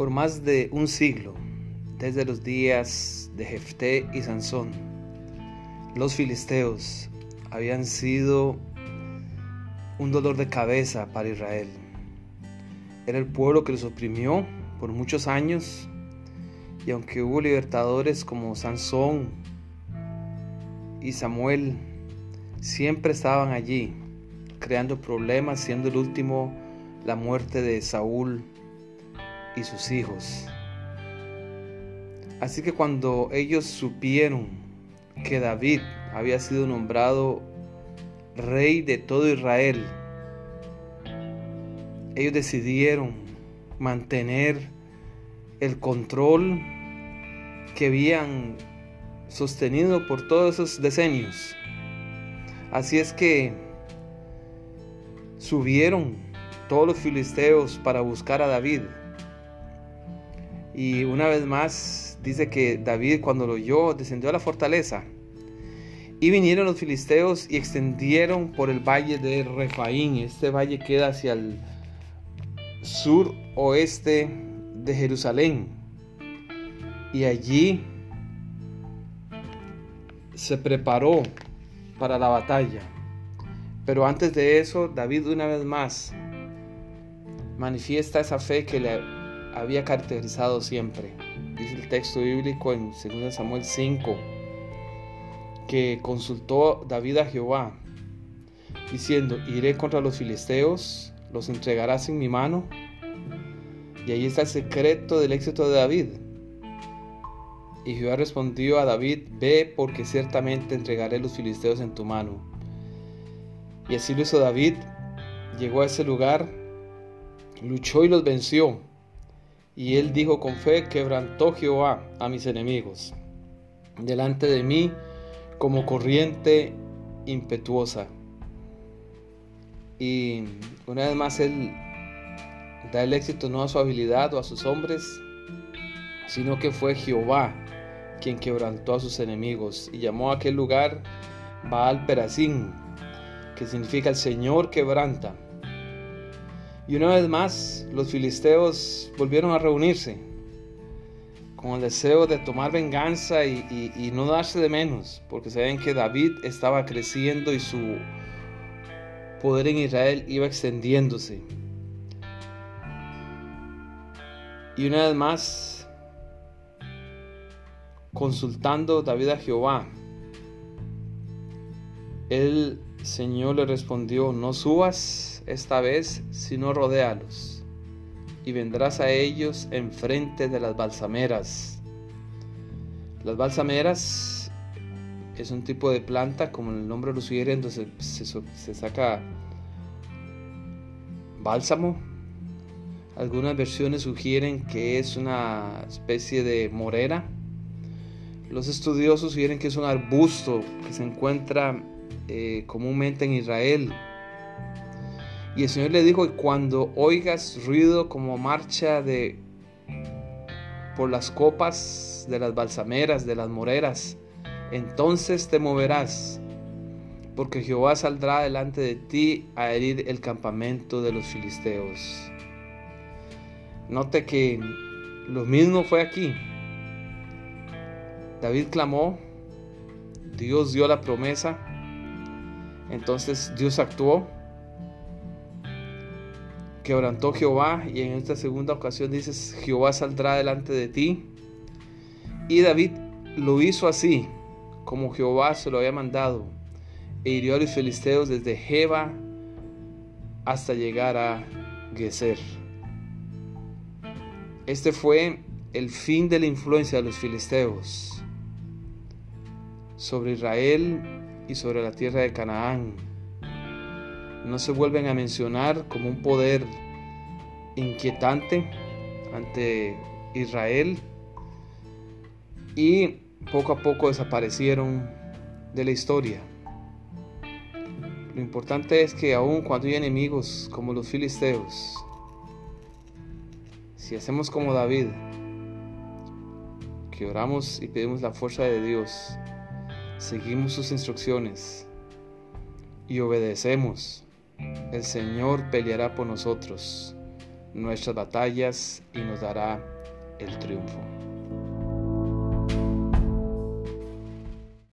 Por más de un siglo, desde los días de Jefté y Sansón, los filisteos habían sido un dolor de cabeza para Israel. Era el pueblo que los oprimió por muchos años y aunque hubo libertadores como Sansón y Samuel, siempre estaban allí creando problemas, siendo el último la muerte de Saúl y sus hijos. Así que cuando ellos supieron que David había sido nombrado rey de todo Israel, ellos decidieron mantener el control que habían sostenido por todos esos decenios. Así es que subieron todos los filisteos para buscar a David. Y una vez más dice que David cuando lo oyó descendió a la fortaleza. Y vinieron los filisteos y extendieron por el valle de Refaín. Este valle queda hacia el sur oeste de Jerusalén. Y allí se preparó para la batalla. Pero antes de eso, David una vez más manifiesta esa fe que le había caracterizado siempre. Dice el texto bíblico en 2 Samuel 5 que consultó David a Jehová, diciendo, iré contra los filisteos, los entregarás en mi mano. Y ahí está el secreto del éxito de David. Y Jehová respondió a David, ve porque ciertamente entregaré los filisteos en tu mano. Y así lo hizo David, llegó a ese lugar, luchó y los venció. Y él dijo con fe, quebrantó Jehová a mis enemigos, delante de mí como corriente impetuosa. Y una vez más él da el éxito no a su habilidad o a sus hombres, sino que fue Jehová quien quebrantó a sus enemigos y llamó a aquel lugar Baal Perazín, que significa el Señor quebranta. Y una vez más los filisteos volvieron a reunirse con el deseo de tomar venganza y, no darse de menos, porque saben que David estaba creciendo y su poder en Israel iba extendiéndose. Y una vez más Consultando David a Jehová, el Señor le respondió, no subas esta vez, sino rodéalos, y vendrás a ellos enfrente de las balsameras. Las balsameras es un tipo de planta, como el nombre lo sugiere, donde se, se saca bálsamo. Algunas versiones sugieren que es una especie de morera los estudiosos sugieren que es un arbusto que se encuentra eh, comúnmente en Israel. Y el Señor le dijo, cuando oigas ruido como marcha de por las copas de las balsameras, de las moreras, entonces te moverás, porque Jehová saldrá delante de ti a herir el campamento de los filisteos. Note que lo mismo fue aquí. David clamó, Dios dio la promesa, entonces Dios actuó, quebrantó Jehová y en esta segunda ocasión dices, Jehová saldrá delante de ti. Y David lo hizo así, como Jehová se lo había mandado, e hirió a los filisteos desde Jeba hasta llegar a Geser. Este fue el fin de la influencia de los filisteos sobre Israel y sobre la tierra de Canaán. No se vuelven a mencionar como un poder inquietante ante Israel y poco a poco desaparecieron de la historia. Lo importante es que aun cuando hay enemigos como los filisteos, si hacemos como David, que oramos y pedimos la fuerza de Dios, seguimos sus instrucciones y obedecemos, el Señor peleará por nosotros nuestras batallas y nos dará el triunfo.